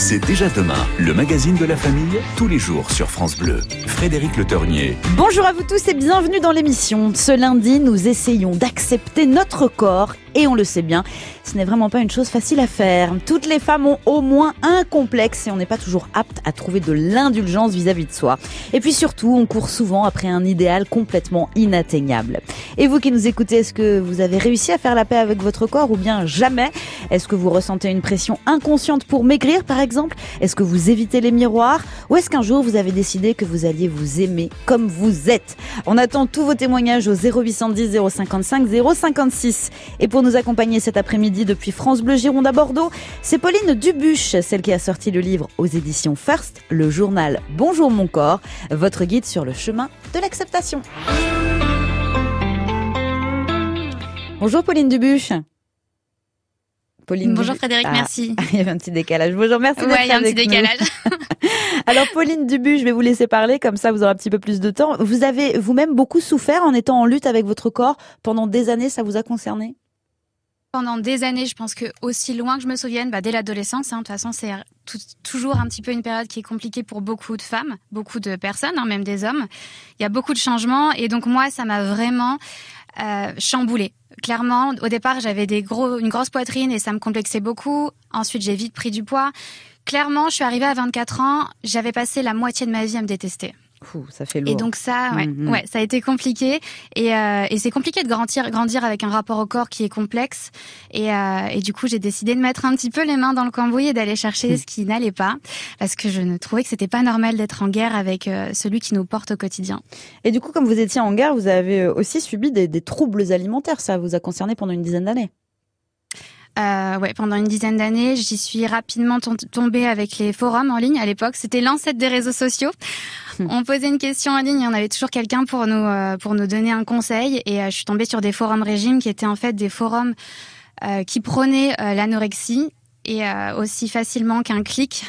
C'est déjà demain, le magazine de la famille, tous les jours sur France Bleu. Frédéric Le Ternier. Bonjour à vous tous et bienvenue dans l'émission. Ce lundi, nous essayons d'accepter notre corps et on le sait bien, ce n'est vraiment pas une chose facile à faire. Toutes les femmes ont au moins un complexe et on n'est pas toujours apte à trouver de l'indulgence vis-à-vis de soi. Et puis surtout, on court souvent après un idéal complètement inatteignable. Et vous qui nous écoutez, est-ce que vous avez réussi à faire la paix avec votre corps ou bien jamais? Est-ce que vous ressentez une pression inconsciente pour maigrir par exemple? Est-ce que vous évitez les miroirs? Ou est-ce qu'un jour vous avez décidé que vous alliez vous aimer comme vous êtes? On attend tous vos témoignages au 0810 055 056. Et pour nous accompagner cet après-midi depuis France Bleu Gironde à Bordeaux, c'est Pauline Dubuche, celle qui a sorti le livre aux éditions First, le journal Bonjour mon corps, votre guide sur le chemin de l'acceptation. Bonjour Pauline Dubuche. Pauline Bonjour Frédéric, ah, merci. Il y avait un petit décalage. Bonjour, merci ouais, il y a un petit décalage. Alors Pauline Dubuche, je vais vous laisser parler, comme ça vous aurez un petit peu plus de temps. Vous avez vous-même beaucoup souffert en étant en lutte avec votre corps pendant des années, ça vous a concerné? Pendant des années, je pense que aussi loin que je me souvienne, bah, dès l'adolescence, hein, de toute façon, c'est toujours un petit peu une période qui est compliquée pour beaucoup de femmes, beaucoup de personnes, hein, même des hommes. Il y a beaucoup de changements et donc moi, ça m'a vraiment euh, chamboulé. Clairement, au départ, j'avais des gros, une grosse poitrine et ça me complexait beaucoup. Ensuite, j'ai vite pris du poids. Clairement, je suis arrivée à 24 ans, j'avais passé la moitié de ma vie à me détester ça fait lourd. Et donc ça, ouais, mm-hmm. ouais ça a été compliqué. Et, euh, et c'est compliqué de grandir, grandir avec un rapport au corps qui est complexe. Et, euh, et du coup, j'ai décidé de mettre un petit peu les mains dans le cambouis et d'aller chercher mm. ce qui n'allait pas, parce que je ne trouvais que c'était pas normal d'être en guerre avec euh, celui qui nous porte au quotidien. Et du coup, comme vous étiez en guerre, vous avez aussi subi des, des troubles alimentaires. Ça vous a concerné pendant une dizaine d'années. Euh, ouais, pendant une dizaine d'années, j'y suis rapidement tombée avec les forums en ligne. À l'époque, c'était l'ancêtre des réseaux sociaux. Hmm. On posait une question en ligne, et on avait toujours quelqu'un pour nous euh, pour nous donner un conseil. Et euh, je suis tombée sur des forums régime qui étaient en fait des forums euh, qui prônaient l'anorexie et aussi facilement qu'un clic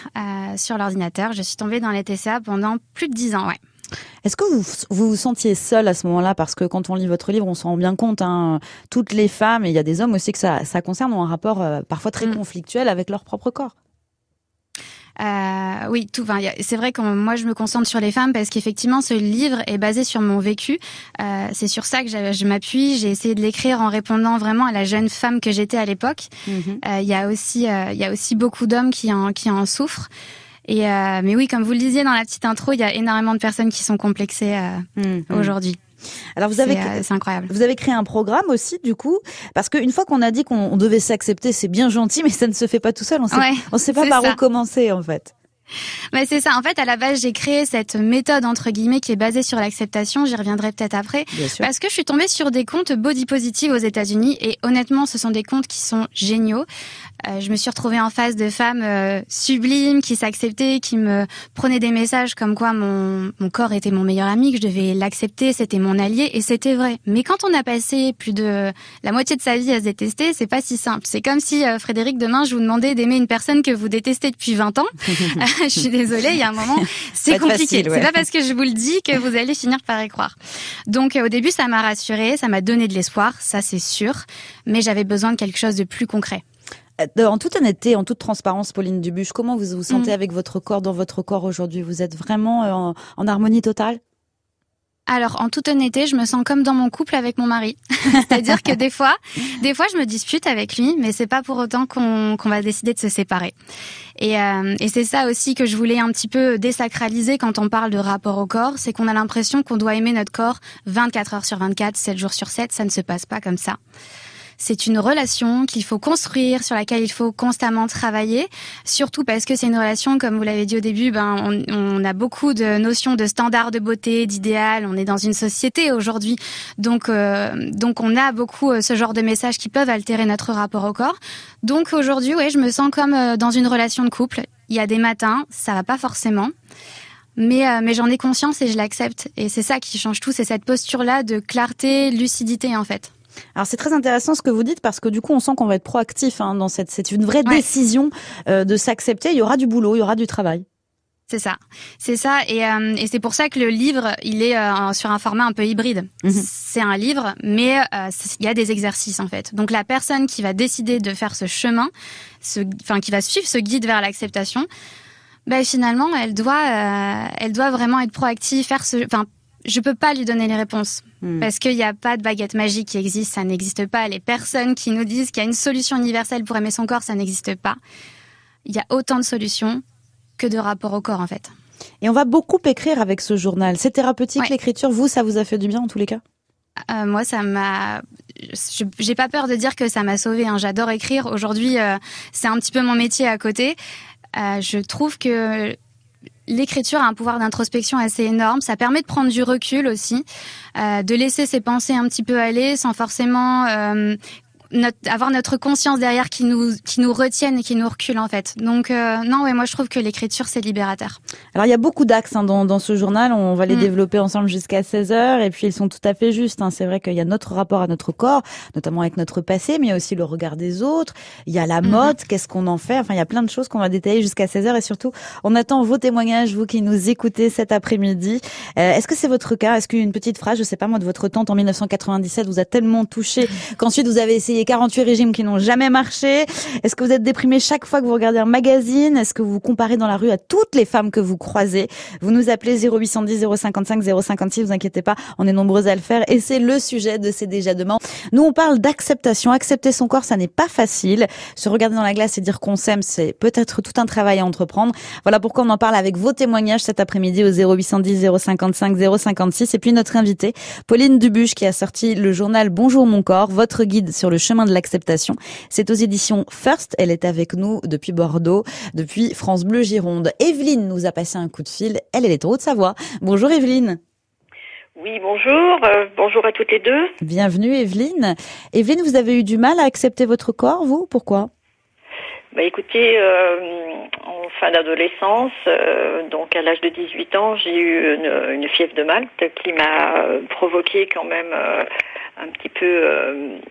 sur l'ordinateur. Je suis tombée dans les TCA pendant plus de dix ans. Ouais. Est-ce que vous, vous sentiez seul à ce moment-là? Parce que quand on lit votre livre, on s'en rend bien compte. Hein, toutes les femmes, et il y a des hommes aussi que ça, ça concerne, ont un rapport euh, parfois très mm. conflictuel avec leur propre corps. Euh, oui, tout. c'est vrai que moi je me concentre sur les femmes parce qu'effectivement ce livre est basé sur mon vécu. Euh, c'est sur ça que je m'appuie. J'ai essayé de l'écrire en répondant vraiment à la jeune femme que j'étais à l'époque. Mm-hmm. Il y a aussi, il y a aussi beaucoup d'hommes qui en qui en souffrent. Et euh, mais oui, comme vous le disiez dans la petite intro, il y a énormément de personnes qui sont complexées euh, mm, mm. aujourd'hui. Alors vous avez, euh, c'est incroyable. Vous avez créé un programme aussi du coup, parce qu'une fois qu'on a dit qu'on devait s'accepter, c'est bien gentil, mais ça ne se fait pas tout seul. On sait, on sait pas par où commencer en fait. Mais c'est ça. En fait, à la base, j'ai créé cette méthode entre guillemets qui est basée sur l'acceptation. J'y reviendrai peut-être après, parce que je suis tombée sur des comptes body positive aux États-Unis et honnêtement, ce sont des comptes qui sont géniaux. Euh, je me suis retrouvée en face de femmes euh, sublimes qui s'acceptaient, qui me prenaient des messages comme quoi mon, mon corps était mon meilleur ami, que je devais l'accepter, c'était mon allié, et c'était vrai. Mais quand on a passé plus de la moitié de sa vie à se détester, c'est pas si simple. C'est comme si euh, Frédéric demain je vous demandais d'aimer une personne que vous détestez depuis 20 ans. je suis désolée, il y a un moment, c'est compliqué. C'est pas parce que je vous le dis que vous allez finir par y croire. Donc au début, ça m'a rassurée, ça m'a donné de l'espoir, ça c'est sûr, mais j'avais besoin de quelque chose de plus concret. Euh, en toute honnêteté, en toute transparence, Pauline Dubuche, comment vous vous sentez mm. avec votre corps dans votre corps aujourd'hui? Vous êtes vraiment euh, en, harmonie totale? Alors, en toute honnêteté, je me sens comme dans mon couple avec mon mari. C'est-à-dire que des fois, des fois, je me dispute avec lui, mais c'est pas pour autant qu'on va décider de se séparer. Et, euh, et c'est ça aussi que je voulais un petit peu désacraliser quand on parle de rapport au corps, c'est qu'on a l'impression qu'on doit aimer notre corps 24 heures sur 24, 7 jours sur 7. Ça ne se passe pas comme ça. C'est une relation qu'il faut construire, sur laquelle il faut constamment travailler, surtout parce que c'est une relation, comme vous l'avez dit au début, ben, on, a beaucoup de notions de standards de beauté, d'idéal. On est dans une société aujourd'hui, donc euh, donc on a beaucoup euh, ce genre de messages qui peuvent altérer notre rapport au corps. Donc aujourd'hui, ouais, je me sens comme euh, dans une relation de couple. Il y a des matins, ça va pas forcément. Mais, mais j'en ai conscience et je l'accepte. Et c'est ça qui change tout, c'est cette posture-là de clarté, lucidité en fait. Alors c'est très intéressant ce que vous dites parce que du coup on sent qu'on va être proactif hein, dans cette c'est une vraie décision euh, de s'accepter. Il y aura du boulot, il y aura du travail. C'est ça, c'est ça, et, euh, et c'est pour ça que le livre, il est euh, sur un format un peu hybride. Mhm. C'est un livre, mais il y a des exercices en fait. Donc la personne qui va décider de faire ce chemin, ce, enfin qui va suivre ce guide vers l'acceptation, ben finalement, elle doit, elle doit vraiment être proactive, faire ce, enfin, je peux pas lui donner les réponses. Hmm. Parce qu'il n'y a pas de baguette magique qui existe, ça n'existe pas. Les personnes qui nous disent qu'il y a une solution universelle pour aimer son corps, ça n'existe pas. Il y a autant de solutions que de rapport au corps en fait. Et on va beaucoup écrire avec ce journal. C'est thérapeutique l'écriture. Vous, ça vous a fait du bien en tous les cas? Euh, moi, ça m'a. J'ai pas peur de dire que ça m'a sauvé. Hein. J'adore écrire. Aujourd'hui, euh, c'est un petit peu mon métier à côté. Euh, je trouve que l'écriture a un pouvoir d'introspection assez énorme. Ça permet de prendre du recul aussi, de laisser ses pensées un petit peu aller sans forcément avoir notre conscience derrière qui nous qui nous retienne et qui nous recule en fait. Donc euh, non, ouais, moi je trouve que l'écriture c'est libérateur. Alors il y a beaucoup d'axes hein, dans, dans ce journal, on va les mm. développer ensemble jusqu'à 16 heures et puis ils sont tout à fait justes. Hein. C'est vrai qu'il y a notre rapport à notre corps, notamment avec notre passé, mais il y a aussi le regard des autres. Il y a la mm-hmm. mode, qu'est-ce qu'on en fait? Enfin il y a plein de choses qu'on va détailler jusqu'à 16 heures et surtout on attend vos témoignages, vous qui nous écoutez cet après-midi. Euh, Est-ce que c'est votre cas? Est-ce qu'une petite phrase, je sais pas moi, de votre tante en 1997 vous a tellement touché qu'ensuite vous avez essayé 48 régimes qui n'ont jamais marché Est-ce que vous êtes déprimé chaque fois que vous regardez un magazine? Est-ce que vous comparez dans la rue à toutes les femmes que vous croisez? Vous nous appelez 0810 055 056, vous inquiétez pas, on est nombreux à le faire et c'est le sujet de C'est déjà demain. Nous on parle d'acceptation, accepter son corps, ça n'est pas facile. Se regarder dans la glace et dire qu'on s'aime, c'est peut-être tout un travail à entreprendre. Voilà pourquoi on en parle avec vos témoignages cet après-midi au 0810 055 056 et puis notre invitée Pauline Dubuche qui a sorti le journal Bonjour mon corps, votre guide sur le chemin de l'acceptation c'est aux éditions First. Elle est avec nous depuis Bordeaux, depuis France Bleu Gironde. Evelyne nous a passé un coup de fil. Elle, elle est de Haute-Savoie. Bonjour Evelyne. Oui, bonjour. Euh, bonjour à toutes les deux. Bienvenue Evelyne. Evelyne, vous avez eu du mal à accepter votre corps, vous? Pourquoi? Bah écoutez, euh, en fin d'adolescence, euh, donc à l'âge de 18 ans, j'ai eu une, une, fièvre de Malte qui m'a provoqué quand même un petit peu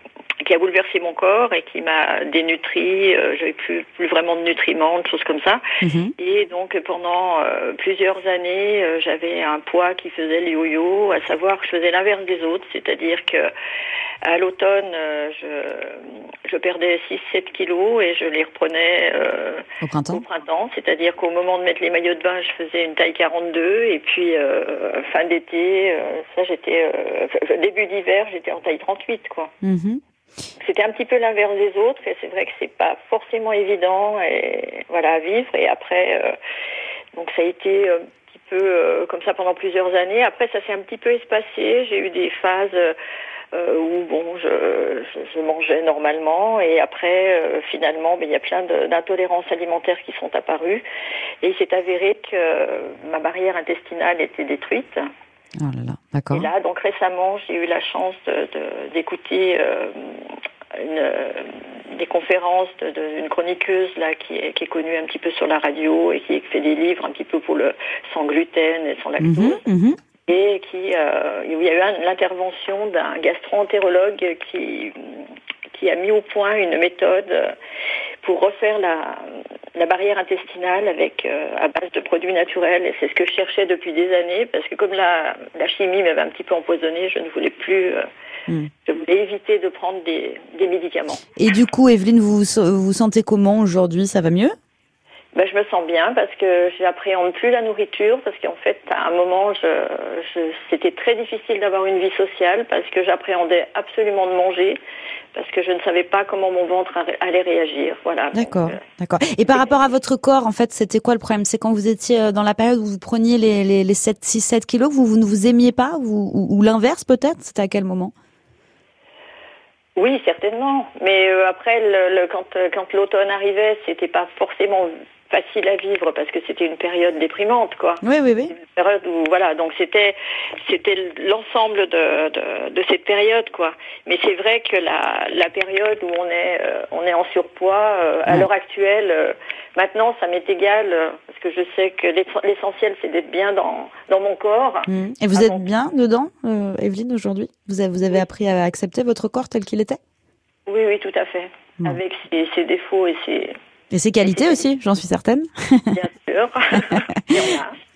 qui a bouleversé mon corps et qui m'a dénutri. Euh, J'avais plus, plus vraiment de nutriments, de choses comme ça. Mhm. Et donc pendant euh, plusieurs années, euh, j'avais un poids qui faisait le yo-yo, à savoir que je faisais l'inverse des autres, c'est-à-dire que à l'automne, euh, je, je perdais 6-7 kilos et je les reprenais au printemps. Au printemps, c'est-à-dire qu'au moment de mettre les maillots de bain, je faisais une taille 42 et puis fin d'été, ça j'étais début d'hiver, j'étais en taille 38 quoi. Mhm. C'était un petit peu l'inverse des autres et c'est vrai que c'est pas forcément évident et voilà à vivre et après euh, donc ça a été un petit peu euh, comme ça pendant plusieurs années. Après ça s'est un petit peu espacé. J'ai eu des phases euh, où bon je, mangeais normalement et après finalement ben, il y a plein d'intolérances alimentaires qui sont apparues et il s'est avéré que ma barrière intestinale était détruite. Oh là là, d'accord. Et là, donc récemment, j'ai eu la chance d'écouter de, euh, une, des conférences d'une chroniqueuse là qui est, qui est connue un petit peu sur la radio et qui fait des livres un petit peu pour le sans gluten et sans lactose. Mhm, mhm. Et qui, euh, il y a eu l'intervention d'un gastro-entérologue qui, qui a mis au point une méthode pour refaire la, la barrière intestinale avec euh, à base de produits naturels et c'est ce que je cherchais depuis des années parce que comme la, la chimie m'avait un petit peu empoisonné, je ne voulais plus euh, hmm. je voulais éviter de prendre des, des médicaments. Et du coup, Evelyne, vous vous sentez comment aujourd'hui? Ça va mieux? Ben, je me sens bien parce que j'appréhende plus la nourriture parce qu'en fait à un moment je, je c'était très difficile d'avoir une vie sociale parce que j'appréhendais absolument de manger parce que je ne savais pas comment mon ventre allait réagir. Voilà. D'accord, euh, d'accord. Et par rapport à votre corps, en fait, c'était quoi le problème? C'est quand vous étiez euh, dans la période où vous preniez les, les, les 7, 6, 7 kilos, vous, vous ne vous aimiez pas ou, ou, l'inverse peut-être? C'était à quel moment? Oui, certainement. Mais euh, après, le, quand, quand l'automne arrivait, c'était pas forcément facile à vivre parce que c'était une période déprimante, quoi. Oui, oui, oui. Une période où, voilà, donc c'était, c'était l'ensemble de, de, de, cette période, quoi. Mais c'est vrai que la, la période où on est, euh, on est en surpoids, euh, à l'heure actuelle, euh, maintenant, ça m'est égal parce que je sais que l'essentiel, c'est d'être bien dans, dans mon corps. Mmh. Et vous êtes bien dedans, Evelyne, aujourd'hui? Vous avez, vous avez appris à accepter votre corps tel qu'il était? Oui, oui, tout à fait. Avec ses, ses défauts et ses et ses qualités aussi, j'en suis certaine. Bien sûr.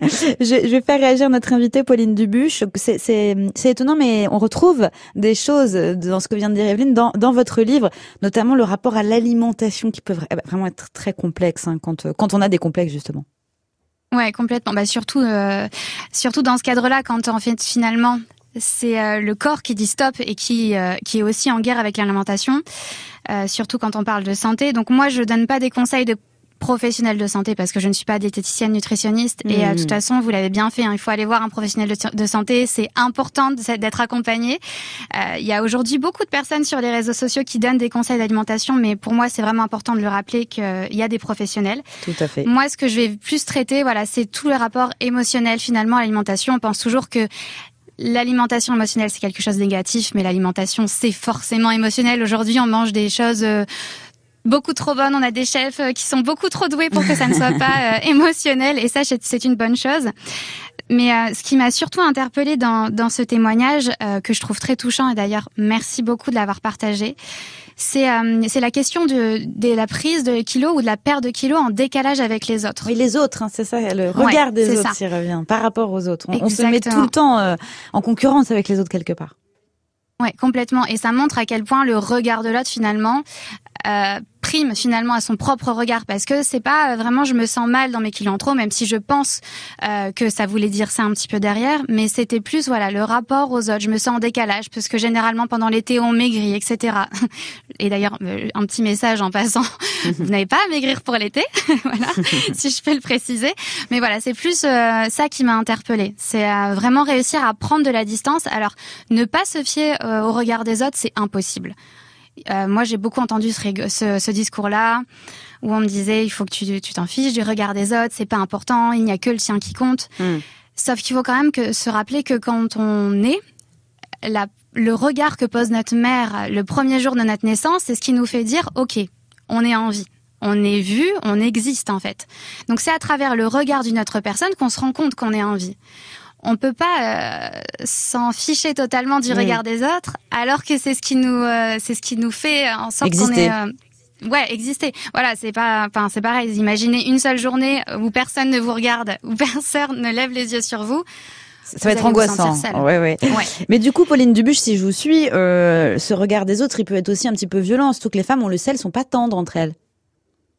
je, vais faire réagir notre invitée Pauline Dubuche. C'est étonnant, mais on retrouve des choses dans ce que vient de dire Evelyne dans, dans votre livre, notamment le rapport à l'alimentation qui peut vraiment être très complexe hein, quand, quand on a des complexes justement. Ouais, complètement. Bah surtout, euh, surtout dans ce cadre-là, quand en fait finalement c'est euh, le corps qui dit stop et qui euh, qui est aussi en guerre avec l'alimentation, euh, surtout quand on parle de santé. Donc moi, je donne pas des conseils de professionnel de santé parce que je ne suis pas diététicienne nutritionniste. Et de toute mmh. façon vous l'avez bien fait hein, il faut aller voir un professionnel de, santé. C'est important d'être accompagné. Euh, il y a aujourd'hui beaucoup de personnes sur les réseaux sociaux qui donnent des conseils d'alimentation mais pour moi c'est vraiment important de le rappeler qu'il y a des professionnels. Tout à fait. Moi ce que je vais plus traiter voilà c'est tout le rapport émotionnel finalement à l'alimentation. On pense toujours que L'alimentation émotionnelle, c'est quelque chose de négatif, mais l'alimentation, c'est forcément émotionnel. Aujourd'hui, on mange des choses euh, beaucoup trop bonne. On a des chefs euh, qui sont beaucoup trop doués pour que ça ne soit pas euh, émotionnel. Et ça, c'est une bonne chose. Mais euh, ce qui m'a surtout interpellée dans, dans ce témoignage, que je trouve très touchant, et d'ailleurs merci beaucoup de l'avoir partagé, c'est c'est la question de, de la prise de kilos ou de la perte de kilos en décalage avec les autres. Oui, les autres, hein, c'est ça, le regard des autres qui revient par rapport aux autres. On, on se met tout le temps en concurrence avec les autres quelque part. Ouais, complètement. Et ça montre à quel point le regard de l'autre finalement euh, prime finalement à son propre regard parce que c'est pas euh, vraiment je me sens mal dans mes en trop même si je pense euh, que ça voulait dire ça un petit peu derrière mais c'était plus voilà le rapport aux autres. Je me sens en décalage parce que généralement pendant l'été on maigrit etc et d'ailleurs un petit message en passant vous n'avez pas à maigrir pour l'été voilà si je peux le préciser. Mais voilà c'est plus ça qui m'a interpellée. C'est vraiment réussir à prendre de la distance. Alors ne pas se fier au regard des autres c'est impossible euh, moi, j'ai beaucoup entendu ce, ce, discours-là où on me disait il faut que tu t'en fiches du regard des autres, c'est pas important, il n'y a que le tien qui compte. Hmm. Sauf qu'il faut quand même que, se rappeler que quand on est, la, le regard que pose notre mère le premier jour de notre naissance, c'est ce qui nous fait dire ok, on est en vie. On est vu, on existe en fait. Donc c'est à travers le regard d'une autre personne qu'on se rend compte qu'on est en vie on peut pas euh, s'en ficher totalement du regard des autres, alors que c'est ce qui nous, euh, c'est ce qui nous fait en sorte qu'on est euh, Ouais, exister. Voilà, c'est pas, enfin, c'est pareil. Imaginez une seule journée où personne ne vous regarde, où personne ne lève les yeux sur vous. Ça va être angoissant. Ouais, ouais, ouais. Mais du coup, Pauline Dubuche, si je vous suis, ce regard des autres, il peut être aussi un petit peu violent. Surtout que les femmes, on le sait, elles sont pas tendres entre elles.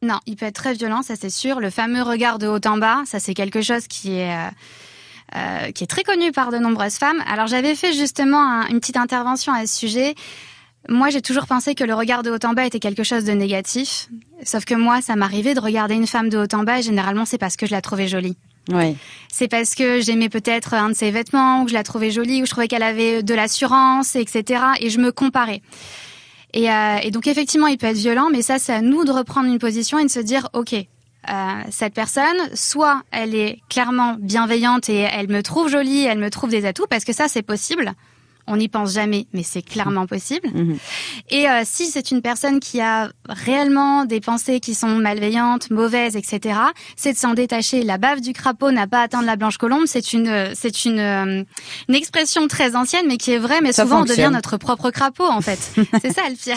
Non, il peut être très violent, ça c'est sûr. Le fameux regard de haut en bas, ça c'est quelque chose qui est euh, qui est très connu par de nombreuses femmes. Alors j'avais fait justement une petite intervention à ce sujet. Moi, j'ai toujours pensé que le regard de haut en bas était quelque chose de négatif. Sauf que moi, ça m'arrivait de regarder une femme de haut en bas et généralement, c'est parce que je la trouvais jolie. Oui. C'est parce que j'aimais peut-être un de ses vêtements, ou que je la trouvais jolie, ou je trouvais qu'elle avait de l'assurance, etc. Et je me comparais. Et, euh, et, donc effectivement, il peut être violent, mais ça, c'est à nous de reprendre une position et de se dire, ok, euh, cette personne, soit elle est clairement bienveillante et elle me trouve jolie, elle me trouve des atouts, parce que ça c'est possible on n'y pense jamais, mais c'est clairement possible. Mhm. Et euh, si c'est une personne qui a réellement des pensées qui sont malveillantes, mauvaises, etc., c'est de s'en détacher. La bave du crapaud n'a pas atteint la blanche colombe. C'est une, c'est une, euh, une expression très ancienne, mais qui est vraie. Mais souvent, on devient notre propre crapaud, en fait. c'est ça le pire.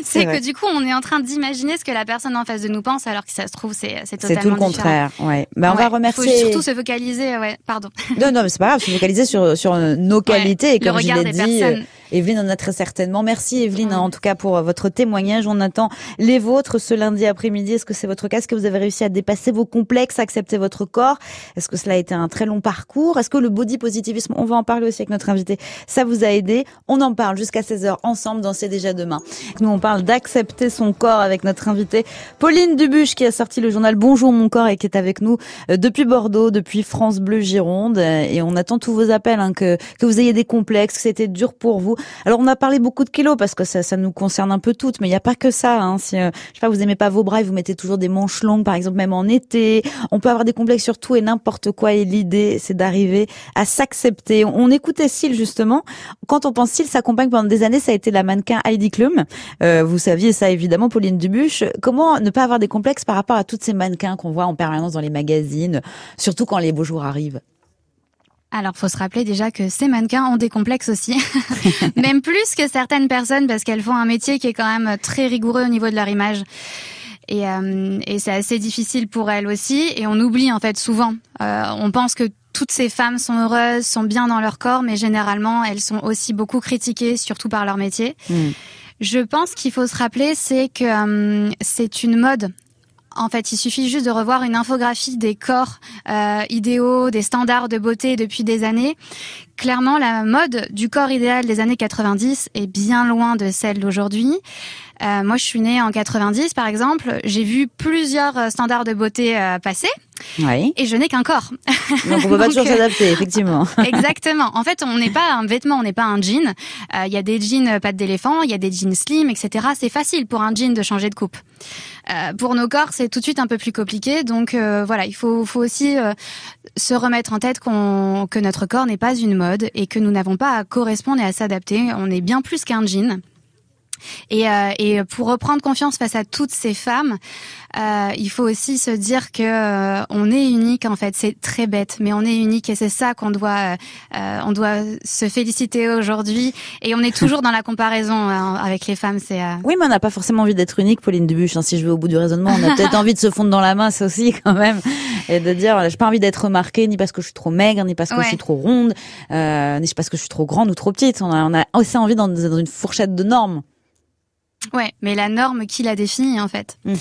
c'est que du coup, on est en train d'imaginer ce que la personne en face de nous pense, alors que ça se trouve, c'est, c'est totalement C'est tout le contraire. Ouais. Ben, on va remercier. Il faut surtout se focaliser. Ouais. Pardon. Non, non, mais c'est pas grave. Se focaliser sur sur nos qualités et comme je l'ai dit. Euh, Evelyne en a très certainement. Merci Evelyne, en tout cas pour euh, votre témoignage. On attend les vôtres ce lundi après-midi. Est-ce que c'est votre cas Est-ce que vous avez réussi à dépasser vos complexes, à accepter votre corps? Est-ce que cela a été un très long parcours? Est-ce que le body positivisme, on va en parler aussi avec notre invité, ça vous a aidé? On en parle jusqu'à 16h ensemble dans C'est déjà demain. Nous, on parle d'accepter son corps avec notre invité Pauline Dubuche qui a sorti le journal Bonjour mon corps et qui est avec nous euh, depuis Bordeaux, depuis France Bleu Gironde. Et on attend tous vos appels, hein, que, que vous ayez des complexes, que c'était dur pour vous. Alors on a parlé beaucoup de kilos parce que ça, ça nous concerne un peu toutes, mais il n'y a pas que ça. Hein. Si euh, je sais pas, vous aimez pas vos bras et vous mettez toujours des manches longues, par exemple même en été, on peut avoir des complexes sur tout et n'importe quoi. Et l'idée, c'est d'arriver à s'accepter. On, écoutait Syl justement. Quand on pense Syl s'accompagne pendant des années, ça a été la mannequin Heidi Klum. Euh, vous saviez ça évidemment, Pauline Dubuche. Comment ne pas avoir des complexes par rapport à toutes ces mannequins qu'on voit en permanence dans les magazines, surtout quand les beaux jours arrivent? Alors, faut se rappeler déjà que ces mannequins ont des complexes aussi, même plus que certaines personnes parce qu'elles font un métier qui est quand même très rigoureux au niveau de leur image. Et, et c'est assez difficile pour elles aussi. Et on oublie en fait souvent. on pense que toutes ces femmes sont heureuses, sont bien dans leur corps, mais généralement, elles sont aussi beaucoup critiquées, surtout par leur métier. Hmm. Je pense qu'il faut se rappeler, c'est que hum, c'est une mode. En fait, il suffit juste de revoir une infographie des corps euh, idéaux, des standards de beauté depuis des années. Clairement, la mode du corps idéal des années 90 est bien loin de celle d'aujourd'hui. Euh, moi, je suis née en 90, par exemple. J'ai vu plusieurs euh, standards de beauté euh, passer. Oui. Et je n'ai qu'un corps. Donc on peut pas toujours s'adapter, effectivement. Exactement. En fait, on n'est pas un vêtement, on n'est pas un jean. Il y a des jeans pattes d'éléphant, il y a des jeans slim, etc. C'est facile pour un jean de changer de coupe. pour nos corps, c'est tout de suite un peu plus compliqué. Donc voilà, il faut, faut aussi se remettre en tête qu'on, que notre corps n'est pas une mode et que nous n'avons pas à correspondre et à s'adapter. On est bien plus qu'un jean. Et, euh, et pour reprendre confiance face à toutes ces femmes, euh, il faut aussi se dire que euh, on est unique en fait. C'est très bête, mais on est unique et c'est ça qu'on doit, euh, on doit se féliciter aujourd'hui. Et on est toujours dans la comparaison hein, avec les femmes. C'est oui, mais on n'a pas forcément envie d'être unique, Pauline Dubuche. Hein, si je vais au bout du raisonnement, on a peut-être envie de se fondre dans la masse aussi quand même et de dire j'ai pas envie d'être remarquée ni parce que je suis trop maigre, ni parce que je suis trop ronde, ni parce que je suis trop grande ou trop petite. On a, on a aussi envie dans, dans une fourchette de normes. Ouais, mais la norme qui la définit en fait. Mhm.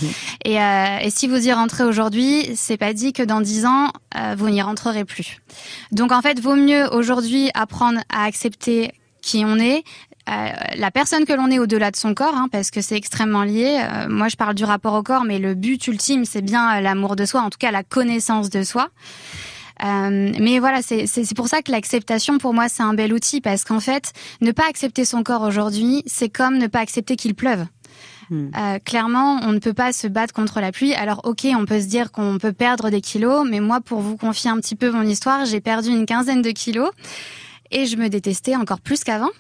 Et, euh, et, si vous y rentrez aujourd'hui, c'est pas dit que dans dix ans euh, vous n'y rentrerez plus. Donc en fait, vaut mieux aujourd'hui apprendre à accepter qui on est, euh, la personne que l'on est au-delà de son corps, hein, parce que c'est extrêmement lié. Euh, moi, je parle du rapport au corps, mais le but ultime, c'est bien euh, l'amour de soi, en tout cas la connaissance de soi. Euh, mais voilà, c'est pour ça que l'acceptation, pour moi, c'est un bel outil parce qu'en fait, ne pas accepter son corps aujourd'hui, c'est comme ne pas accepter qu'il pleuve. Hmm. Euh, clairement, on ne peut pas se battre contre la pluie. Alors, ok, on peut se dire qu'on peut perdre des kilos, mais moi, pour vous confier un petit peu mon histoire, j'ai perdu une quinzaine de kilos et je me détestais encore plus qu'avant.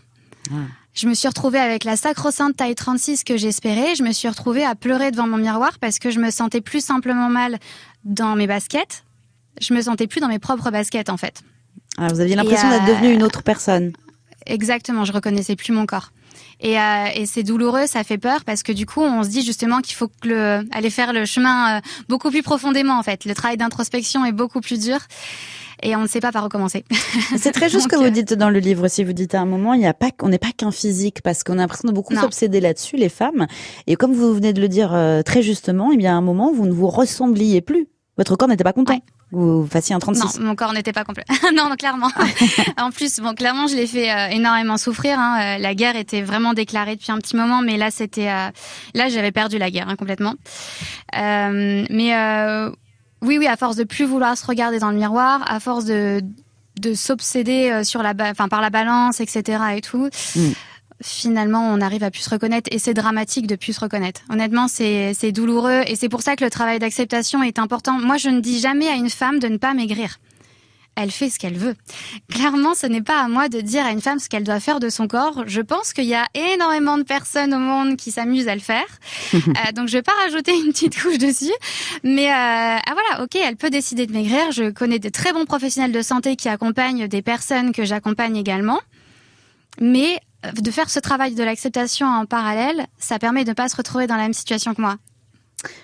Ah. Je me suis retrouvée avec la sacro-sainte taille 36 que j'espérais. Je me suis retrouvée à pleurer devant mon miroir parce que je me sentais plus simplement mal dans mes baskets, je me sentais plus dans mes propres baskets en fait. Ah, vous aviez l'impression d'être devenue une autre personne. Exactement, je reconnaissais plus mon corps. Et, euh, et c'est douloureux, ça fait peur parce que du coup, on se dit justement qu'il faut que le, aller faire le chemin euh, beaucoup plus profondément en fait. Le travail d'introspection est beaucoup plus dur et on ne sait pas par recommencer. C'est très juste ce que vous euh, dites dans le livre. Si vous dites à un moment, il n'y a pas, on n'est pas qu'un physique parce qu'on a l'impression de beaucoup s'obséder là-dessus, les femmes. Et comme vous venez de le dire très justement, il y a un moment, vous ne vous ressembliez plus. Votre corps n'était pas content vous fassiez un 36 Non, mon corps n'était pas complet. non, non, clairement. en plus, bon, clairement, je l'ai fait euh, énormément souffrir. Hein. Euh, la guerre était vraiment déclarée depuis un petit moment, mais là, c'était, euh, là, j'avais perdu la guerre hein, complètement. mais oui, oui, à force de plus vouloir se regarder dans le miroir, à force de de s'obséder sur la, enfin, par la balance, etc. et tout. Mm finalement on arrive à plus se reconnaître et c'est dramatique de plus se reconnaître. Honnêtement, c'est douloureux et c'est pour ça que le travail d'acceptation est important. Moi, je ne dis jamais à une femme de ne pas maigrir. Elle fait ce qu'elle veut. Clairement, ce n'est pas à moi de dire à une femme ce qu'elle doit faire de son corps. Je pense qu'il y a énormément de personnes au monde qui s'amusent à le faire. euh, donc, je vais pas rajouter une petite couche dessus. Mais euh, ah voilà, ok, elle peut décider de maigrir. Je connais de très bons professionnels de santé qui accompagnent des personnes que j'accompagne également. Mais de faire ce travail de l'acceptation en parallèle, ça permet de ne pas se retrouver dans la même situation que moi.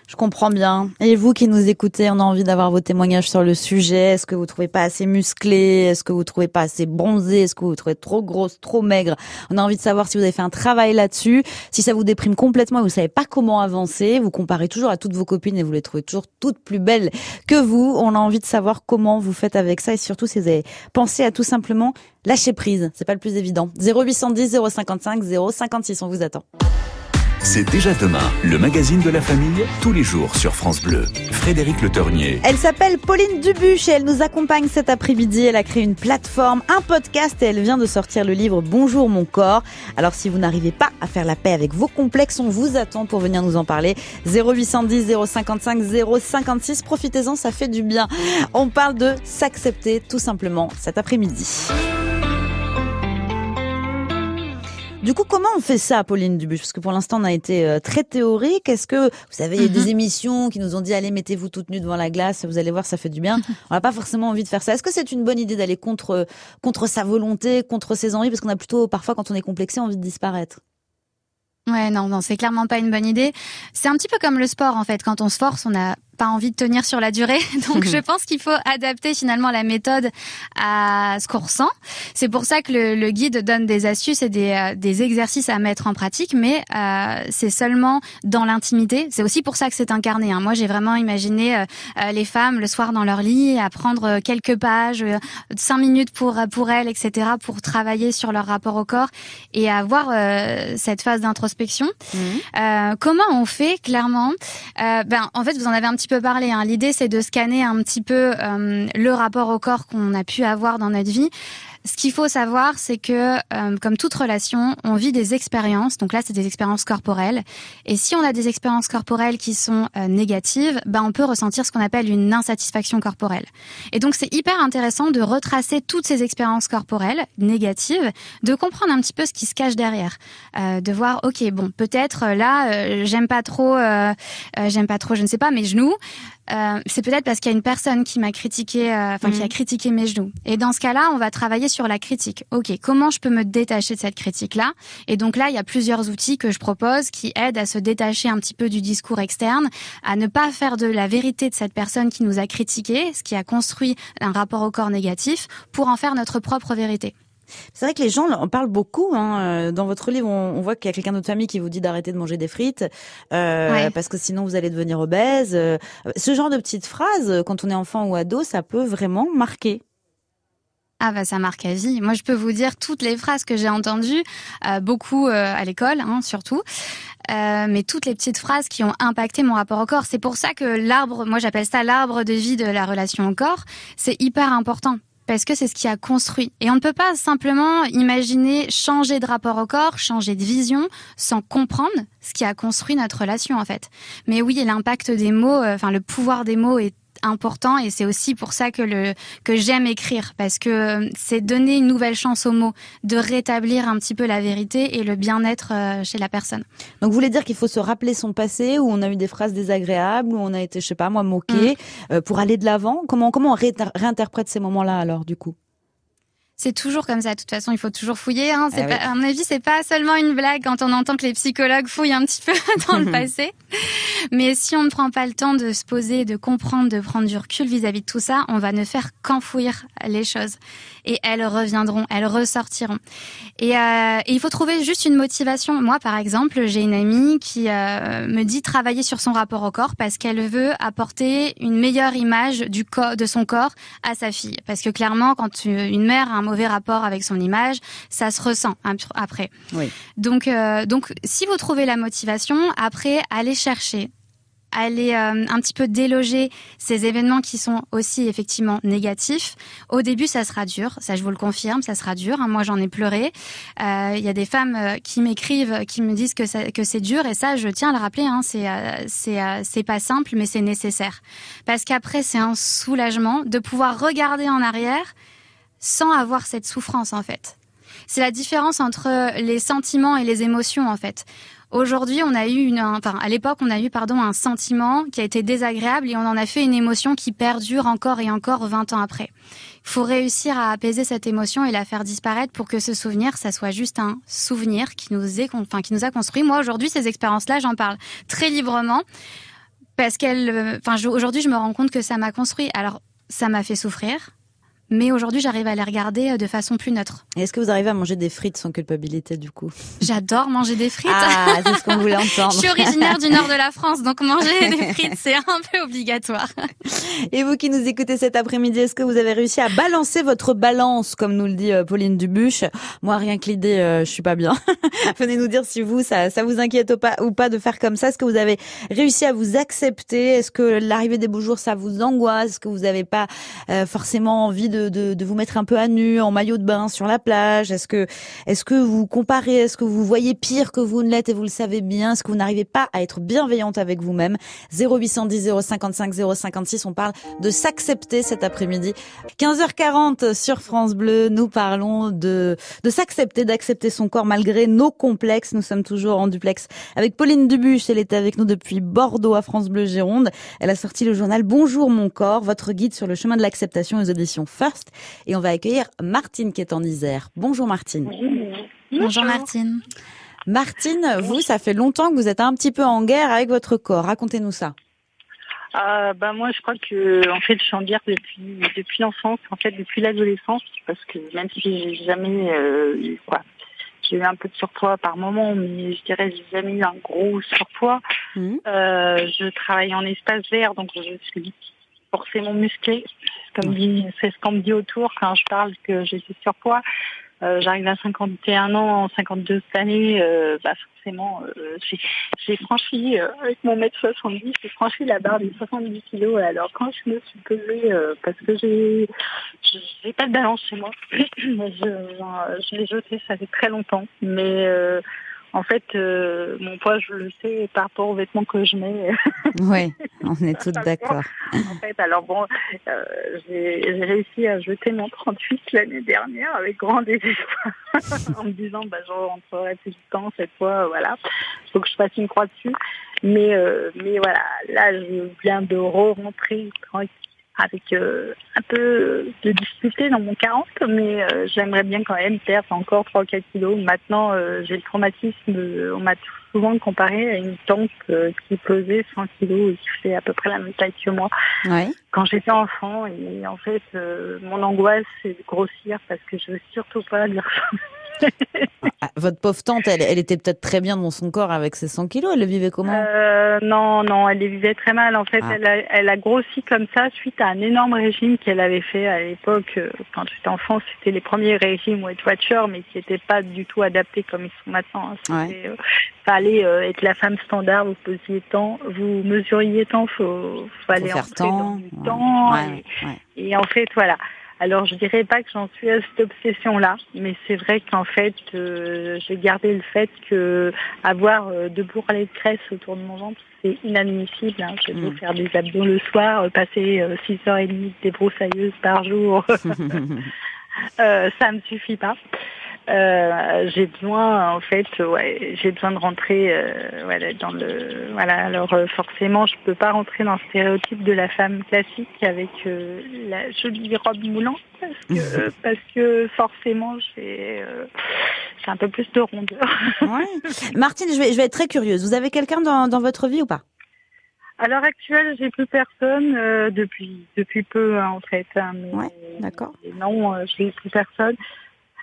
Je comprends bien. Et vous qui nous écoutez, on a envie d'avoir vos témoignages sur le sujet. Est-ce que vous trouvez pas assez musclé? Est-ce que vous trouvez pas assez bronzé? Est-ce que vous trouvez trop grosse, trop maigre? On a envie de savoir si vous avez fait un travail là-dessus. Si ça vous déprime complètement et vous savez pas comment avancer, vous comparez toujours à toutes vos copines et vous les trouvez toujours toutes plus belles que vous. On a envie de savoir comment vous faites avec ça et surtout si vous avez pensé à tout simplement lâcher prise. C'est pas le plus évident. 0810 055 056, on vous attend. C'est déjà demain, le magazine de la famille, tous les jours sur France Bleu. Frédéric Le Tornier. Elle s'appelle Pauline Dubuche et elle nous accompagne cet après-midi. Elle a créé une plateforme, un podcast et elle vient de sortir le livre Bonjour mon corps. Alors si vous n'arrivez pas à faire la paix avec vos complexes, on vous attend pour venir nous en parler. 0810 055 056. Profitez-en, ça fait du bien. On parle de s'accepter tout simplement cet après-midi. Du coup, comment on fait ça, Pauline Dubuche? Parce que pour l'instant, on a été euh, très théorique. Est-ce que, vous savez, il y a des mhm. émissions qui nous ont dit, allez, mettez-vous toute nue devant la glace, vous allez voir, ça fait du bien. On n'a pas forcément envie de faire ça. Est-ce que c'est une bonne idée d'aller contre, contre sa volonté, contre ses envies? Parce qu'on a plutôt, parfois, quand on est complexé, envie de disparaître. Ouais, non, non, c'est clairement pas une bonne idée. C'est un petit peu comme le sport en fait. Quand on se force, on n'a pas envie de tenir sur la durée. Donc, je pense qu'il faut adapter finalement la méthode à ce qu'on ressent. C'est pour ça que le, guide donne des astuces et des, euh, des, exercices à mettre en pratique, mais euh, c'est seulement dans l'intimité. C'est aussi pour ça que c'est incarné. Hein. Moi, j'ai vraiment imaginé euh, euh, les femmes le soir dans leur lit à prendre quelques pages, cinq minutes pour pour elles, etc., pour travailler sur leur rapport au corps et avoir cette phase d'introspection Mmh. Euh, comment on fait clairement? Euh, Ben en fait vous en avez un petit peu parlé. Hein. L'idée c'est de scanner un petit peu euh, le rapport au corps qu'on a pu avoir dans notre vie. Ce qu'il faut savoir, c'est que, euh, comme toute relation, on vit des expériences. Donc là, c'est des expériences corporelles. Et si on a des expériences corporelles qui sont euh, négatives, ben on peut ressentir ce qu'on appelle une insatisfaction corporelle. Et donc, c'est hyper intéressant de retracer toutes ces expériences corporelles négatives, de comprendre un petit peu ce qui se cache derrière, euh, de voir, ok, bon, peut-être là, j'aime pas trop, j'aime pas trop, je ne sais pas, mes genoux. Euh, c'est peut-être parce qu'il y a une personne qui m'a critiqué, euh, enfin qui a mhm. critiqué mes genoux. Et dans ce cas-là, on va travailler sur la critique. Ok, comment je peux me détacher de cette critique-là? Et donc là, il y a plusieurs outils que je propose qui aident à se détacher un petit peu du discours externe, à ne pas faire de la vérité de cette personne qui nous a critiqué, ce qui a construit un rapport au corps négatif, pour en faire notre propre vérité. C'est vrai que les gens en parlent beaucoup. Hein. Euh, dans votre livre, on, voit qu'il y a quelqu'un de votre famille qui vous dit d'arrêter de manger des frites euh, parce que sinon vous allez devenir obèse. Euh, ce genre de petites phrases, quand on est enfant ou ado, ça peut vraiment marquer. Ah bah ça marque à vie. Moi je peux vous dire toutes les phrases que j'ai entendues, beaucoup à l'école hein, surtout, mais toutes les petites phrases qui ont impacté mon rapport au corps. C'est pour ça que l'arbre, moi j'appelle ça l'arbre de vie de la relation au corps, c'est hyper important parce que c'est ce qui a construit. Et on ne peut pas simplement imaginer changer de rapport au corps, changer de vision, sans comprendre ce qui a construit notre relation en fait. Mais oui, l'impact des mots, euh, enfin le pouvoir des mots est important et c'est aussi pour ça que le que j'aime écrire parce que euh, c'est donner une nouvelle chance aux mots de rétablir un petit peu la vérité et le bien-être euh, chez la personne. Donc vous voulez dire qu'il faut se rappeler son passé où on a eu des phrases désagréables où on a été je sais pas moi moqué mm. euh, pour aller de l'avant? Comment comment on réinterprète ces moments-là alors du coup? C'est toujours comme ça. De toute façon, il faut toujours fouiller. Hein. C'est ah pas, à mon avis, c'est pas seulement une blague quand on entend que les psychologues fouillent un petit peu dans le passé. Mais si on ne prend pas le temps de se poser, de comprendre, de prendre du recul vis-à-vis de tout ça, on va ne faire qu'enfouir les choses. Et elles reviendront, elles ressortiront. Et, euh, et, il faut trouver juste une motivation. Moi, par exemple, j'ai une amie qui euh, me dit travailler sur son rapport au corps parce qu'elle veut apporter une meilleure image du corps, de son corps à sa fille. Parce que clairement, quand une mère a mauvais rapport avec son image, ça se ressent après. Oui. Donc, euh, donc, si vous trouvez la motivation, après, allez chercher aller euh, un petit peu déloger ces événements qui sont aussi effectivement négatifs. Au début, ça sera dur, ça je vous le confirme, ça sera dur. Hein. Moi, j'en ai pleuré. Il euh, y a des femmes qui m'écrivent, qui me disent que, que c'est dur, et ça, je tiens à le rappeler. Hein, c'est c'est c'est pas simple, mais c'est nécessaire parce qu'après, c'est un soulagement de pouvoir regarder en arrière sans avoir cette souffrance en fait. C'est la différence entre les sentiments et les émotions en fait. Aujourd'hui, on a eu une, enfin, à l'époque, on a eu, pardon, un sentiment qui a été désagréable et on en a fait une émotion qui perdure encore et encore 20 ans après. Il faut réussir à apaiser cette émotion et la faire disparaître pour que ce souvenir, ça soit juste un souvenir qui nous est, qui nous a construit. Moi, aujourd'hui, ces expériences-là, j'en parle très librement parce qu'elle, euh, enfin, aujourd'hui, je me rends compte que ça m'a construit. Alors, ça m'a fait souffrir, mais aujourd'hui, j'arrive à les regarder euh, de façon plus neutre. Est-ce que vous arrivez à manger des frites sans culpabilité du coup? J'adore manger des frites. Ah, c'est ce qu'on voulait entendre. Je suis originaire du nord de la France, donc manger des frites, c'est un peu obligatoire. Et vous qui nous écoutez cet après-midi, est-ce que vous avez réussi à balancer votre balance, comme nous le dit euh, Pauline Dubuche? Moi, rien que l'idée, euh, je suis pas bien. Venez nous dire si vous, ça, ça vous inquiète ou pas, ou pas de faire comme ça. Est-ce que vous avez réussi à vous accepter? Est-ce que l'arrivée des beaux jours, ça vous angoisse? Est-ce que vous n'avez pas forcément envie de de, vous mettre un peu à nu en maillot de bain sur la plage? Est-ce que, est-ce que vous comparez? Est-ce que vous voyez pire que vous ne l'êtes et vous le savez bien? Est-ce que vous n'arrivez pas à être bienveillante avec vous-même? 0810 055 056, on parle de s'accepter cet après-midi. 15h40 sur France Bleu, nous parlons de, de s'accepter, d'accepter son corps malgré nos complexes. Nous sommes toujours en duplex avec Pauline Dubuche. Elle est avec nous depuis Bordeaux à France Bleu Gironde. Elle a sorti le journal Bonjour mon corps, votre guide sur le chemin de l'acceptation aux éditions et on va accueillir Martine qui est en Isère. Bonjour Martine. Bonjour, Martine. Martine, vous, ça fait longtemps que vous êtes un petit peu en guerre avec votre corps. Racontez-nous ça. Euh, bah moi je crois que en fait je suis en guerre depuis depuis l'enfance en fait depuis l'adolescence parce que même si j'ai jamais euh, quoi j'ai eu un peu de surpoids par moment mais je dirais j'ai jamais eu un gros surpoids mmh. euh, je travaille en espace vert donc je suis forcément musclée comme dit c'est ce qu'on me dit autour quand je parle que j'ai du surpoids euh, j'arrive à 51 ans, en 52 années, euh, bah forcément, euh, j'ai franchi, avec mon mètre 70, j'ai franchi la barre des 70 kilos. Alors quand je me suis pesée, parce que j'ai j'ai pas de balance chez moi, je, je l'ai jeté, ça fait très longtemps, mais en fait, euh, mon poids, je le sais par rapport aux vêtements que je mets. oui, on est toutes d'accord. En fait, alors bon, euh, j'ai réussi à jeter mon 38 l'année dernière avec grand désespoir, en me disant, bah, je rentrerai plus de temps cette fois, voilà. Il faut que je fasse une croix dessus. Mais, euh, mais voilà, là, je viens de re-rentrer tranquille avec euh, un peu de difficulté dans mon 40, mais euh, j'aimerais bien quand même perdre encore 3-4 kilos. Maintenant, euh, j'ai le traumatisme, on m'a souvent comparé à une tante qui pesait 100 kilos et qui fait à peu près la même taille que moi quand j'étais enfant. Et en fait, mon angoisse, c'est de grossir parce que je veux surtout pas dire ça. Ah, votre pauvre tante, elle, elle était peut-être très bien dans son corps avec ses 100 kilos. Elle le vivait comment euh, Non, non, elle les vivait très mal. En fait, ah. elle, a, elle, a, grossi comme ça suite à un énorme régime qu'elle avait fait à l'époque. Euh, quand j'étais enfant, c'était les premiers régimes Weight Watcher, mais qui n'étaient pas du tout adaptés comme ils sont maintenant. Hein. Euh, fallait être la femme standard, vous posiez tant, vous mesuriez tant, faut, fallait faut entrer dans du temps. et en fait, voilà. Alors je dirais pas que j'en suis à cette obsession-là, mais c'est vrai qu'en fait euh, j'ai gardé le fait que avoir euh, deux bourrelets de graisse autour de mon ventre c'est inadmissible. Hein. Je vais mm. faire des abdos le soir, euh, passer 6h30 des broussailleuses par jour, ça me suffit pas. Euh, j'ai besoin en fait ouais j'ai besoin de rentrer euh, voilà, dans le voilà alors euh, forcément je peux pas rentrer dans le stéréotype de la femme classique avec euh, la jolie robe moulante parce que parce que forcément j'ai j'ai un peu plus de rondeur. ouais. Martine je vais je vais être très curieuse vous avez quelqu'un dans dans votre vie ou pas? À l'heure actuelle, j'ai plus personne depuis depuis peu hein, en fait. Hein, mais, ouais, d'accord. Non, j'ai plus personne.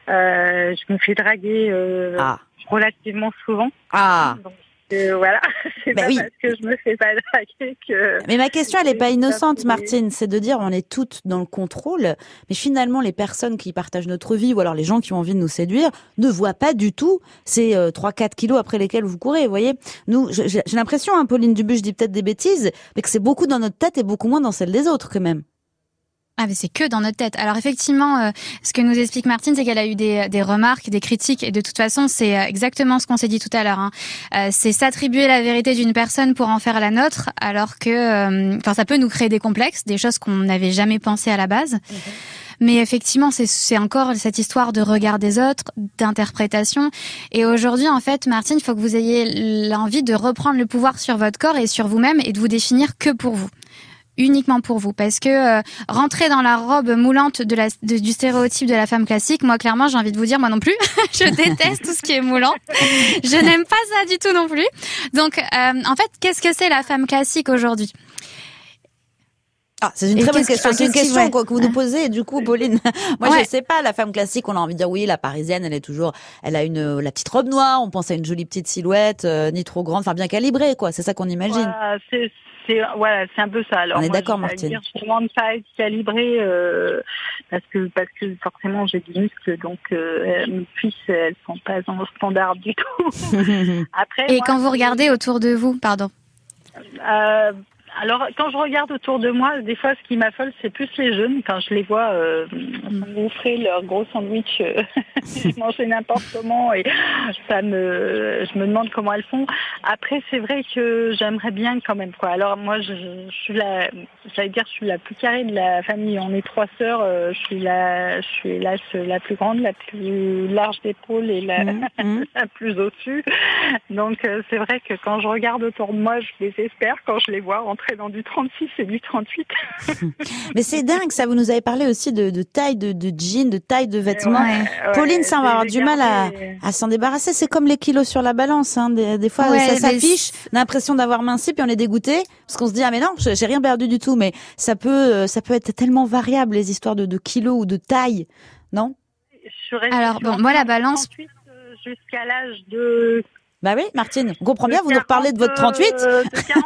Euh, je me fais draguer euh, ah. relativement souvent. Ah. Donc, euh, voilà, c'est bah pas parce que je me fais pas draguer que. Mais ma question, elle n'est pas innocente, Martine. C'est de dire, on est toutes dans le contrôle, mais finalement, les personnes qui partagent notre vie ou alors les gens qui ont envie de nous séduire ne voient pas du tout ces euh, 3-4 kilos après lesquels vous courez. Vous voyez, nous, j'ai l'impression, hein, Pauline Dubuche dit peut-être des bêtises, mais que c'est beaucoup dans notre tête et beaucoup moins dans celle des autres quand même. Ah mais c'est que dans notre tête. Alors effectivement, euh, ce que nous explique Martine, c'est qu'elle a eu des, des, remarques, des critiques, et de toute façon, c'est euh, exactement ce qu'on s'est dit tout à l'heure. Hein. Euh, c'est s'attribuer la vérité d'une personne pour en faire la nôtre, alors que, enfin, ça peut nous créer des complexes, des choses qu'on n'avait jamais pensé à la base. Mhm. Mais effectivement, c'est encore cette histoire de regard des autres, d'interprétation. Et aujourd'hui, en fait, Martine, il faut que vous ayez l'envie de reprendre le pouvoir sur votre corps et sur vous-même et de vous définir que pour vous uniquement pour vous parce que euh, rentrer dans la robe moulante de la, du stéréotype de la femme classique moi clairement j'ai envie de vous dire moi non plus je déteste tout ce qui est moulant je n'aime pas ça du tout non plus donc euh, en fait qu'est-ce que c'est la femme classique aujourd'hui? Ah, c'est une très bonne question. C'est une question que vous nous posez. du coup, Pauline, moi, je sais pas. La femme classique, on a envie de dire oui, la parisienne, elle est toujours, elle a une la petite robe noire. On pense à une jolie petite silhouette, euh, ni trop grande, enfin bien calibrée, quoi. C'est ça qu'on imagine. Voilà, c'est voilà, c'est un peu ça. Alors, On est d'accord, Martine. Je demande pas être calibrée euh, parce que parce que forcément j'ai des muscles, donc euh, mes cuisses elles sont pas en standard du tout. Après. Et quand vous regardez autour de vous, pardon. Euh, alors, quand je regarde autour de moi, des fois, ce qui m'affole, c'est plus les jeunes. Quand je les vois euh, m'offrir leur gros sandwich, euh, manger n'importe comment, et ça me, je me demande comment elles font. Après, c'est vrai que j'aimerais bien quand même, quoi. Alors, moi, je, je suis la, j'allais dire, je suis la plus carrée de la famille. On est trois sœurs. Euh, je suis la, je suis la, la plus grande, la plus large d'épaule et la, mmh, mmh. la plus au-dessus. Donc, euh, c'est vrai que quand je regarde autour de moi, je les espère quand je les vois en rentrer dans du 36 et du 38. Mais c'est dingue, ça. Vous nous avez parlé aussi de, de taille de, de jeans, de taille de vêtements. Pauline, ça, on va avoir du mal à, à s'en débarrasser. C'est comme les kilos sur la balance. Hein. Des, des fois, ça s'affiche. On a l'impression d'avoir minci, puis on est dégoûté parce qu'on se dit ah mais non, j'ai rien perdu du tout. Mais ça peut, euh, ça peut être tellement variable les histoires de, de kilos ou de taille, non? Alors bon, moi la balance euh, jusqu'à l'âge de bah oui, Martine, on comprend bien, vous nous reparlez de votre 38 euh, de 40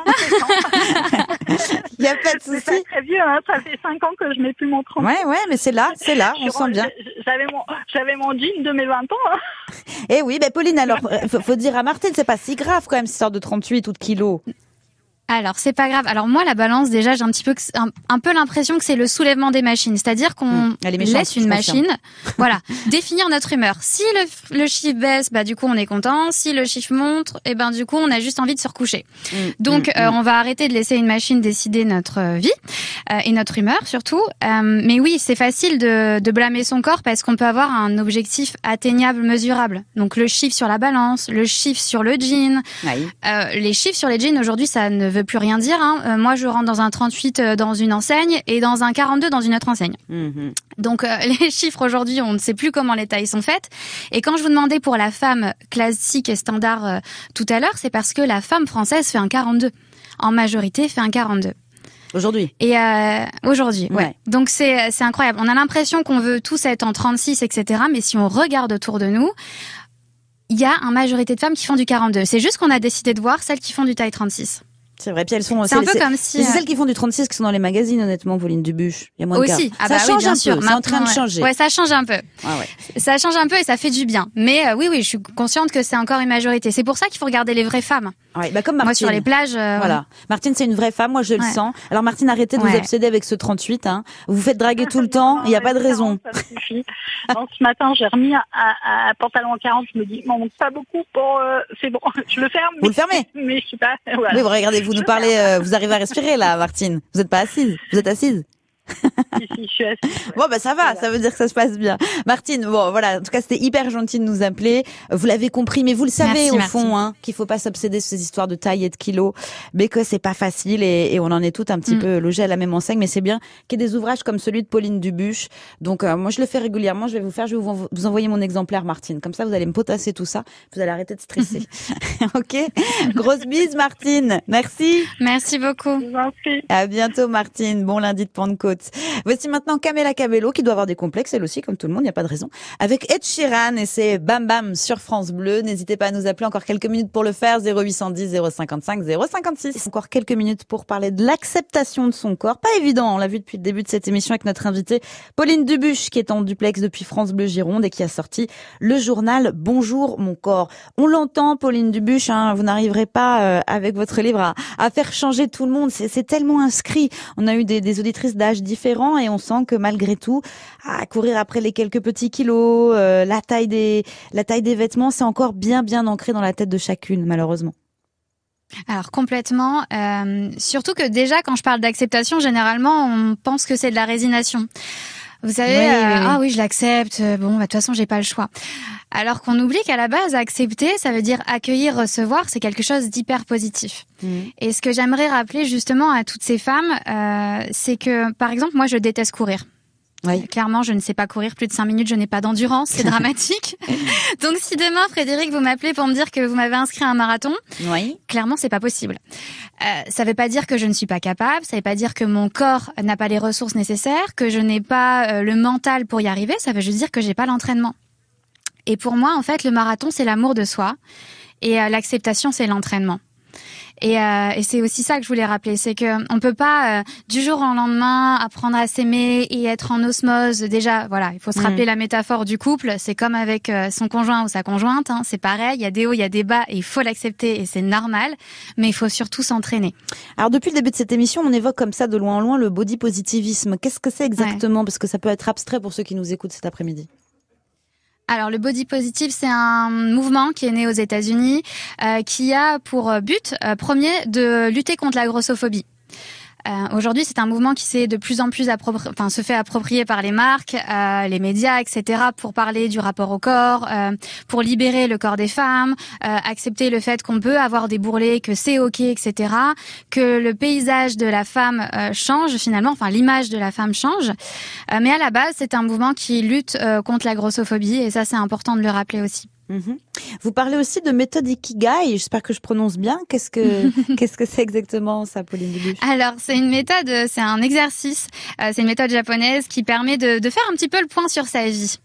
Il n'y a pas de souci. C'est très vieux, hein, ça fait 5 ans que je mets plus mon 38. Ouais, ouais, mais c'est là, c'est là, on sent bien. J'avais mon, j'avais mon jean de mes 20 ans. Hein. Eh oui, mais Pauline, alors, faut, faut dire à Martine, c'est pas si grave quand même, cette sorte de 38 ou de kilos. Alors c'est pas grave. Alors moi la balance déjà j'ai un petit peu un, peu l'impression que c'est le soulèvement des machines, c'est-à-dire qu'on mmh. laisse une machine, voilà, définir notre humeur. Si le, le, chiffre baisse, bah du coup on est content. Si le chiffre monte, et eh ben du coup on a juste envie de se recoucher. Mmh. Donc mmh. Euh, on va arrêter de laisser une machine décider notre euh, vie euh, et notre humeur surtout. Euh, mais oui c'est facile de, de blâmer son corps parce qu'on peut avoir un objectif atteignable, mesurable. Donc le chiffre sur la balance, le chiffre sur le jean, les chiffres sur les jeans aujourd'hui ça ne veut plus rien dire. Hein. Euh, moi, je rentre dans un 38 euh, dans une enseigne et dans un 42 dans une autre enseigne. Mhm. Donc euh, les chiffres aujourd'hui, on ne sait plus comment les tailles sont faites. Et quand je vous demandais pour la femme classique et standard tout à l'heure, c'est parce que la femme française fait un 42. En majorité, fait un 42. Aujourd'hui. Et aujourd'hui, ouais. Donc c'est c'est incroyable. On a l'impression qu'on veut tous être en 36, etc. Mais si on regarde autour de nous, il y a une majorité de femmes qui font du 42. C'est juste qu'on a décidé de voir celles qui font du taille 36. C'est vrai. Puis elles sont. C'est un peu comme si. C'est celles qui font du 36 qui sont dans les magazines, honnêtement, Pauline Dubuche. Il y a moins Aussi. de Ah bah ça change bien un sûr. peu. C'est en train de changer. Ouais, ça change un peu. Ah ouais. Ça change un peu et ça fait du bien. Mais euh, oui, oui, je suis consciente que c'est encore une majorité. C'est pour ça qu'il faut regarder les vraies femmes. Ouais, bah comme Martine. Moi sur les plages. Euh, voilà. Martine, c'est une vraie femme. Moi, je le sens. Alors Martine, arrêtez de vous obséder avec ce 38. Hein. Vous vous faites draguer tout le temps. Il n'y a pas de raison. Ça suffit. ce matin, j'ai remis un, un, pantalon en 40. Je me dis, m'en pas beaucoup pour. Euh, c'est bon, je le ferme. Vous le fermez. Mais je suis pas. Voilà. Oui, vous regardez, vous nous parlez. vous arrivez à respirer là, Martine. Vous n'êtes pas assise. Vous êtes assise. Bon, bah ça va, ça veut dire que ça se passe bien. Martine, bon, voilà, en tout cas, c'était hyper gentil de nous appeler. Vous l'avez compris, mais vous le savez au fond, hein, qu'il faut pas s'obséder sur ces histoires de taille et de kilos, mais que c'est pas facile et, on en est tout un petit mm. peu logé à la même enseigne. Mais c'est bien qu'il y ait des ouvrages comme celui de Pauline Dubuche. Donc, euh, moi, je le fais régulièrement. Je vais vous faire, je vais vous, vous envoyer mon exemplaire, Martine. Comme ça, vous allez me potasser tout ça. Vous allez arrêter de stresser. ok? Grosse bise, Martine. Merci. Merci beaucoup. À bientôt, Martine. Bon lundi de Pentecôte. Voici maintenant Camela Cabello qui doit avoir des complexes, elle aussi, comme tout le monde, il n'y a pas de raison. Avec Ed Sheeran et c'est Bam Bam sur France Bleu. N'hésitez pas à nous appeler encore quelques minutes pour le faire. 0810 055 056. Encore quelques minutes pour parler de l'acceptation de son corps. Pas évident, on l'a vu depuis le début de cette émission avec notre invitée Pauline Dubuche qui est en duplex depuis France Bleu Gironde et qui a sorti le journal Bonjour mon corps. On l'entend, Pauline Dubuche, hein, vous n'arriverez pas euh, avec votre livre à, à, faire changer tout le monde. C'est tellement inscrit. On a eu des, des auditrices d'âge différents et on sent que malgré tout, à courir après les quelques petits kilos, euh, la taille des la vêtements, c'est encore bien bien ancré dans la tête de chacune, malheureusement. Alors complètement, euh, surtout que déjà quand je parle d'acceptation, généralement on pense que c'est de la résignation. Vous savez, euh, ah oui, je l'accepte. Bon, bah, de toute façon, j'ai pas le choix. Alors qu'on oublie qu'à la base, accepter, ça veut dire accueillir, recevoir, c'est quelque chose d'hyper positif. Mmh. Et ce que j'aimerais rappeler justement à toutes ces femmes, euh, c'est que, par exemple, moi, je déteste courir. Oui. Clairement, je ne sais pas courir plus de cinq minutes, je n'ai pas d'endurance, c'est dramatique. Donc, si demain, Frédéric, vous m'appelez pour me dire que vous m'avez inscrit à un marathon, oui. clairement, c'est pas possible. Euh, ça ne veut pas dire que je ne suis pas capable, ça ne veut pas dire que mon corps n'a pas les ressources nécessaires, que je n'ai pas euh, le mental pour y arriver, ça veut juste dire que j'ai pas l'entraînement. Et pour moi, en fait, le marathon, c'est l'amour de soi, et euh, l'acceptation, c'est l'entraînement. Et, euh, et c'est aussi ça que je voulais rappeler, c'est que on peut pas euh, du jour au lendemain apprendre à s'aimer et être en osmose. Déjà, voilà, il faut se rappeler mm. la métaphore du couple. C'est comme avec euh, son conjoint ou sa conjointe. Hein, c'est pareil. Il y a des hauts, il y a des bas, et il faut l'accepter et c'est normal. Mais il faut surtout s'entraîner. Alors depuis le début de cette émission, on évoque comme ça de loin en loin le body positivisme. Qu'est-ce que c'est exactement? Parce que ça peut être abstrait pour ceux qui nous écoutent cet après-midi. Alors le body positive, c'est un mouvement qui est né aux États-Unis, euh, qui a pour but euh, premier de lutter contre la grossophobie. Euh, Aujourd'hui, c'est un mouvement qui s'est de plus en plus enfin, se fait approprier par les marques, euh, les médias, etc. pour parler du rapport au corps, euh, pour libérer le corps des femmes, euh, accepter le fait qu'on peut avoir des bourrelets, que c'est ok, etc. Que le paysage de la femme euh, change finalement, enfin l'image de la femme change. Euh, mais à la base, c'est un mouvement qui lutte contre la grossophobie et ça, c'est important de le rappeler aussi. Mhm. Vous parlez aussi de méthode Ikigai, j'espère que je prononce bien. Qu'est-ce que qu'est-ce que c'est exactement ça, Pauline Dubuche? Alors, c'est une méthode, euh, c'est un exercice, euh, c'est une méthode japonaise qui permet de, de faire un petit peu le point sur sa vie.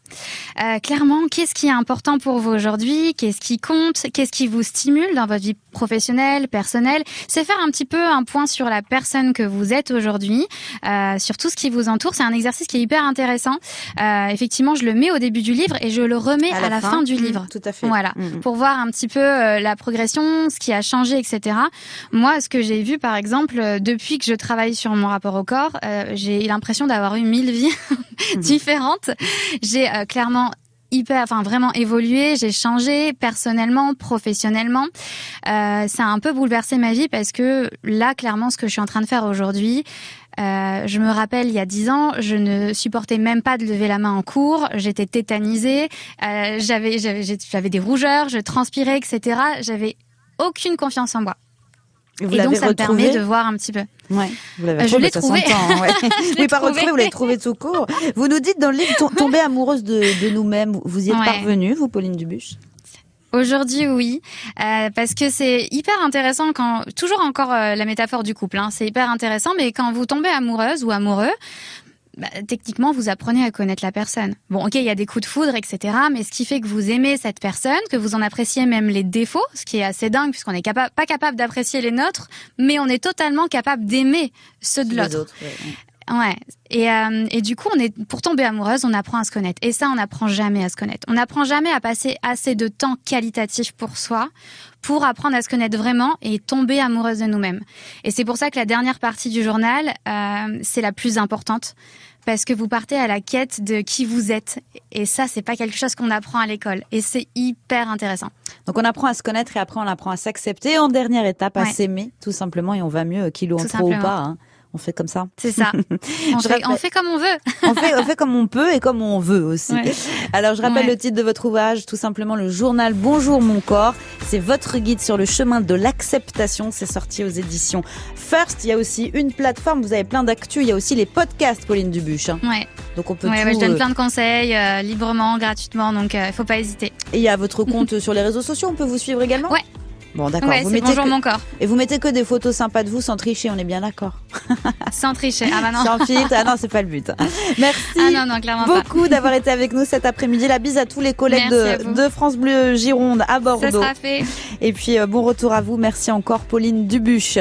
Euh, clairement, qu'est-ce qui est important pour vous aujourd'hui? Qu'est-ce qui compte? Qu'est-ce qui vous stimule dans votre vie professionnelle, personnelle? C'est faire un petit peu un point sur la personne que vous êtes aujourd'hui, euh, sur tout ce qui vous entoure. C'est un exercice qui est hyper intéressant. Effectivement, je le mets au début du livre et je le remets à, la, fin, du Mhm, livre. Tout à fait. Voilà, Mhm. pour voir un petit peu euh, la progression, ce qui a changé, etc. Moi, ce que j'ai vu, par exemple, euh, depuis que je travaille sur mon rapport au corps, euh, j'ai l'impression d'avoir eu mille vies différentes. J'ai euh, clairement hyper, enfin vraiment évolué. J'ai changé personnellement, professionnellement. Euh, ça a un peu bouleversé ma vie parce que là, clairement, ce que je suis en train de faire aujourd'hui. Euh, je me rappelle, il y a dix ans, je ne supportais même pas de lever la main en cours. J'étais tétanisée, euh, j'avais, j'avais, j'avais des rougeurs, je transpirais, etc. J'avais aucune confiance en moi. Et vous Et donc, ça me permet de voir un petit peu. Ouais, vous l'avez Euh, je l'ai trouvé. ouais. oui, pas trouvé. retrouvé, vous l'avez trouvé tout court. Vous nous dites dans le livre, to- tomber amoureuse de, de nous-mêmes. Vous y êtes Ouais. parvenue, vous, Pauline Dubuche? Aujourd'hui, oui, euh, parce que c'est hyper intéressant quand toujours encore euh, la métaphore du couple. Hein, c'est hyper intéressant, mais quand vous tombez amoureuse ou amoureux. bah, techniquement, vous apprenez à connaître la personne. Bon, ok, il y a des coups de foudre, etc. Mais ce qui fait que vous aimez cette personne, que vous en appréciez même les défauts, ce qui est assez dingue puisqu'on n'est capa- pas capable d'apprécier les nôtres, mais on est totalement capable d'aimer ceux de l'autre. ouais. Ouais. Et, euh, et du coup, on est pour tomber amoureuse, on apprend à se connaître. Et ça, on n'apprend jamais à se connaître. On n'apprend jamais à passer assez de temps qualitatif pour soi, pour apprendre à se connaître vraiment et tomber amoureuse de nous-mêmes. Et c'est pour ça que la dernière partie du journal, euh, c'est la plus importante. Parce que vous partez à la quête de qui vous êtes. Et ça, c'est pas quelque chose qu'on apprend à l'école. Et c'est hyper intéressant. Donc on apprend à se connaître et après on apprend à s'accepter. En dernière étape, à Ouais. s'aimer, tout simplement, et on va mieux, kilo en Tout trop ou pas. hein. On fait comme ça. C'est ça. On fait, rappelle- on fait comme on veut. On fait, on fait comme on peut et comme on veut aussi. Ouais. Alors je rappelle Ouais. le titre de votre ouvrage, tout simplement le journal Bonjour mon corps. C'est votre guide sur le chemin de l'acceptation. C'est sorti aux éditions First. Il y a aussi une plateforme, vous avez plein d'actu. Il y a aussi les podcasts, Pauline Dubuche. hein. Ouais. Donc on peut Ouais, tout. je donne euh, plein de conseils euh, librement, gratuitement, donc il faut pas hésiter. Et il y a votre compte sur les réseaux sociaux. On peut vous suivre également? Ouais. Bon d'accord. Ouais, vous mettez bonjour que- mon corps, et vous mettez que des photos sympas de vous sans tricher. On est bien d'accord. sans tricher. Ah bah non. Sans filtre. Ah non, c'est pas le but. Merci. Ah non, non, clairement pas. beaucoup d'avoir été avec nous cet après-midi. La bise à tous les collègues de, France Bleu Gironde à Ça Bordeaux. sera fait. Et puis euh, bon retour à vous. Merci encore Pauline Dubuche.